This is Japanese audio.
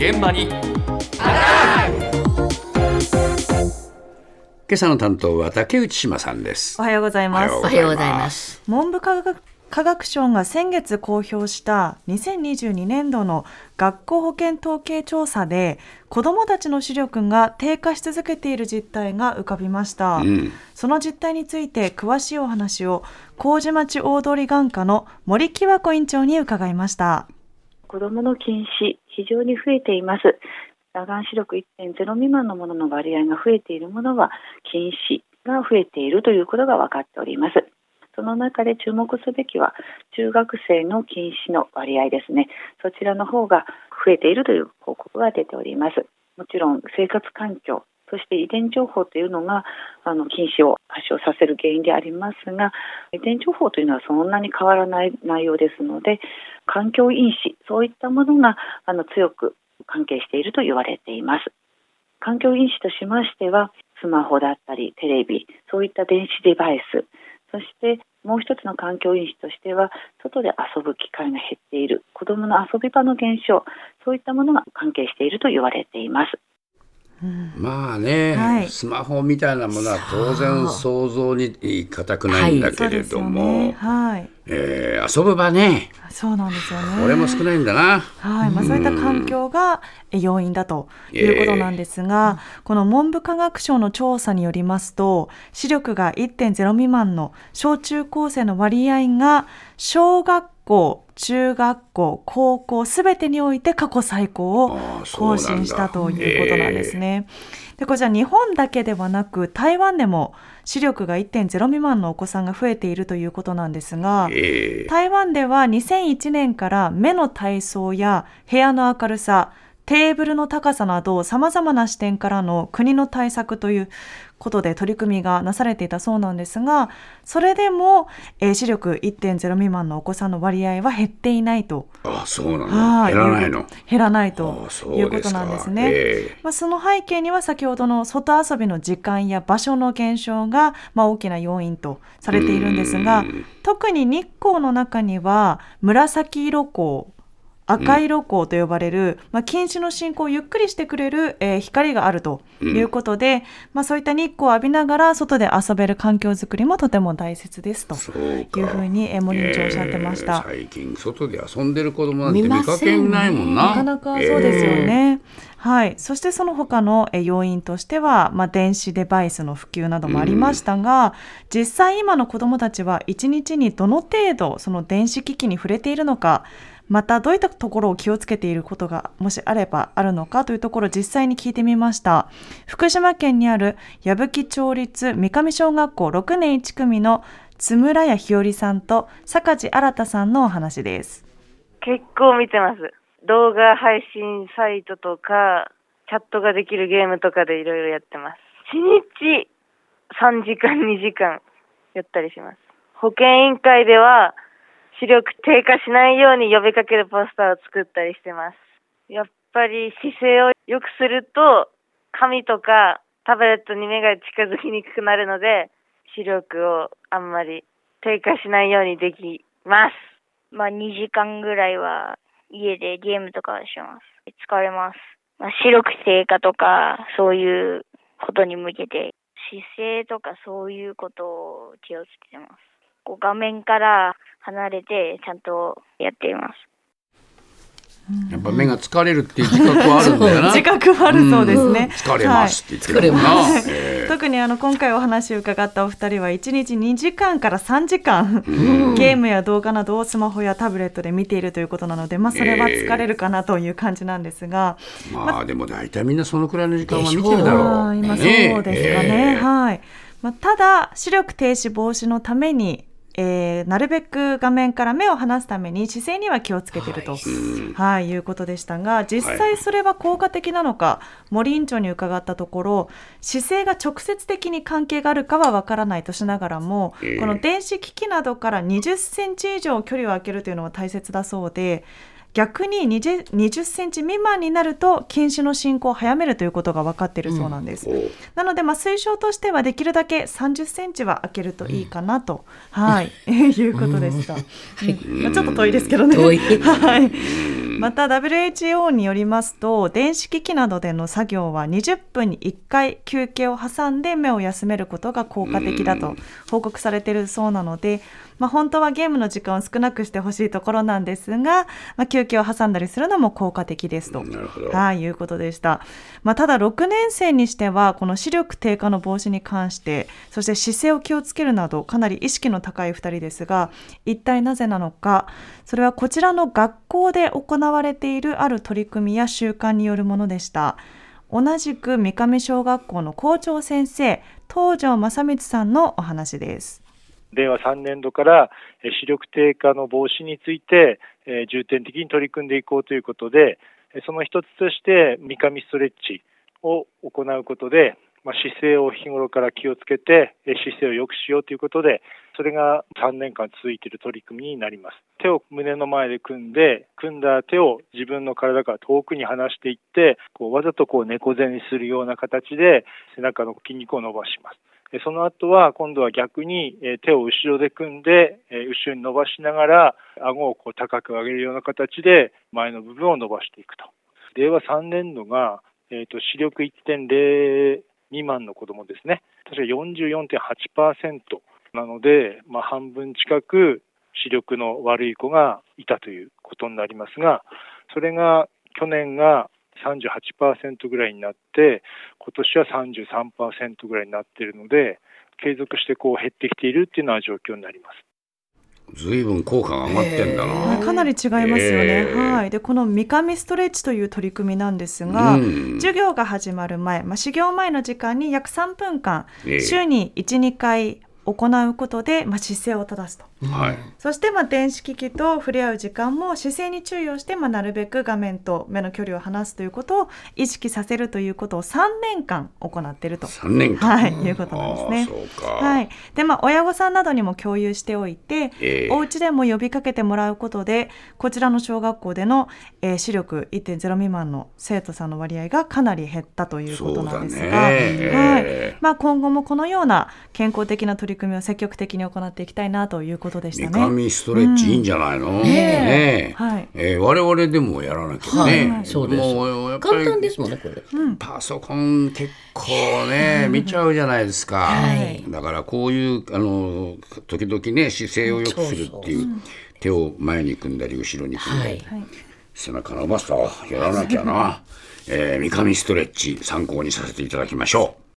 現場に。今朝の担当は竹内島さんです。おはようございます。おおはようございます。文部科学科学省が先月公表した2022年度の学校保健統計調査で子どもたちの視力が低下し続けている実態が浮かびました、うん。その実態について詳しいお話を麹町大通眼科の森木和子院長に伺いました。子どもの近視、非常に増えています。裸眼視力1.0未満のものの割合が増えているものは、近視が増えているということが分かっております。その中で注目すべきは、中学生の近視の割合ですね。そちらの方が増えているという報告が出ております。もちろん生活環境、そして遺伝情報というのがあの近視を発症させる原因でありますが遺伝情報というのはそんなに変わらない内容ですので環境因子そういったものがあの強く関係していると言われています。環境因子としましてはスマホだったりテレビそういった電子デバイスそしてもう一つの環境因子としては外で遊ぶ機会が減っている子どもの遊び場の減少そういったものが関係していると言われています。まあね、はい。スマホみたいなものは当然想像に難くないんだけれども、そうですよねはい。えー遊ぶ場ね。そうなんですよね。これも少ないんだな。はい。まあ、そういった環境がえ要因だということなんですが、この文部科学省の調査によりますと視力が1.0未満の小中高生の割合が小学校中学校高校すべてにおいて過去最高を更新したということなんですね。でこちら日本だけではなく台湾でも視力が1.0未満のお子さんが増えているということなんですが、えー台湾では2001年から目の体操や部屋の明るさテーブルの高さなどさまざまな視点からの国の対策ということで取り組みがなされていたそうなんですがそれでも、えー視力1.0未満のお子さんの割合は減っていないと。あそうなの？はい減らないの？減らないとあそういうことなんですね。えまあ、その背景には先ほどの外遊びの時間や場所の減少が、まあ、大きな要因とされているんですがうん特に日光の中には紫色光赤色光と呼ばれる、まあ、近視の進行をゆっくりしてくれる、えー光があるということで、まあ、そういった日光を浴びながら外で遊べる環境づくりもとても大切ですというふうに、えー森院長おっしゃってました。えー最近外で遊んでる子供なんて見かけないもんな。なかなかそうですよね。はい、そしてその他のえ要因としては、まあ、電子デバイスの普及などもありましたが、実際今の子どもたちは一日にどの程度その電子機器に触れているのかまたどういったところを気をつけていることがもしあればあるのかというところを実際に聞いてみました福島県にある矢吹町立三上小学校6年1組の津村谷日和さんと坂地新さんのお話です結構見てます。動画配信サイトとか、チャットができるゲームとかでいろいろやってます。1日3時間、2時間やったりします。保健委員会では視力低下しないように呼びかけるポスターを作ったりしてます。やっぱり姿勢を良くすると、紙とかタブレットに目が近づきにくくなるので、視力をあんまり低下しないようにできます。まあ2時間ぐらいは家でゲームとかします。疲れます。まあ、視力低下とかそういうことに向けて姿勢とかそういうことを気をつけてます。こう画面から離れてちゃんとやっています。やっぱ目が疲れるっていう自覚はあるんだよな。自覚はあるそうですね。疲れますって言ってるもんな。はいえー特にあの今回お話を伺ったお二人は1日2時間から3時間ゲームや動画などをスマホやタブレットで見ているということなので、まあ、それは疲れるかなという感じなんですが、まあでも大体みんなそのくらいの時間は見てるだろう。あー今そうですかね。はい。まあ、ただ視力停止防止のために、えーなるべく画面から目を離すために姿勢には気をつけていると、はい。い、うことでしたが実際それは効果的なのか、森院長に伺ったところ姿勢が直接的に関係があるかはわからないとしながらも、ええ。この電子機器などから20センチ以上距離を空けるというのは大切だそうで逆に 20, 20センチ未満になると近視の進行を早めるということが分かっているそうなんです。おなので、まあ、推奨としてはできるだけ30センチは開けるといいかなと、はい、いうことでした。うんまあちょっと遠いですけどね。はい。また WHO によりますと電子機器などでの作業は20分に1回休憩を挟んで目を休めることが効果的だと報告されているそうなので、まあ、本当はゲームの時間を少なくしてほしいところなんですが、まあ、休憩を挟んだりするのも効果的ですと。はい、いうことでした。まあ、ただ6年生にしてはこの視力低下の防止に関してそして姿勢を気をつけるなどかなり意識の高い2人ですが一体なぜなのかそれはこちらの学校で行わわれているある取り組みや習慣によるものでした。同じく三上小学校の校長先生東條正光さんのお話です。令和3年度からえ視力低下の防止について、え重点的に取り組んでいこうということで、えその一つとして三上ストレッチを行うことで、まあ、姿勢を日頃から気をつけて、姿勢を良くしようということで、それが3年間続いている取り組みになります。手を胸の前で組んで、組んだ手を自分の体から遠くに離していって、こうわざとこう猫背にするような形で背中の筋肉を伸ばします。その後は今度は逆に手を後ろで組んで、後ろに伸ばしながら顎をこう高く上げるような形で前の部分を伸ばしていくと。令和3年度が、えー、と視力1.0未満の子どもですね。確か44.8%なので、まあ、半分近く視力の悪い子がいたということになりますが、それが去年が38%ぐらいになって、今年は33%ぐらいになっているので、継続してこう減ってきているっていうのは状況になります。ずいぶん効果が上がってんだな。かなり違いますよね。えーはい。で、この三上ストレッチという取り組みなんですが、うん授業が始まる前、まあ、始業前の時間に約3分間、ええ週に1、2回行うことで、まあ、姿勢を正すと。はい。そして、まあ、電子機器と触れ合う時間も姿勢に注意をして、まあ、なるべく画面と目の距離を離すということを意識させるということを3年間行っていると。3年間。はい、いうことなんですね。はい。で、まあ、親御さんなどにも共有しておいて、ええお家でも呼びかけてもらうことで、こちらの小学校での、えー視力1.0未満の生徒さんの割合がかなり減ったということなんですが、はいええ。まあ、今後もこのような健康的な取り組みを積極的に行っていきたいなということでしたね。三上ストレッチいいんじゃないの、ねえ。ねえ。はい。えー我々でもやらなきゃね、はい。そうです。もうやっぱり簡単ですもんねこれ。パソコン結構ね見ちゃうじゃないですか、はい。だからこういうあの時々ね姿勢を良くするっていう手を前に組んだり後ろに組んだり、はい。背中伸ばすとやらなきゃな、えー三上ストレッチ参考にさせていただきましょう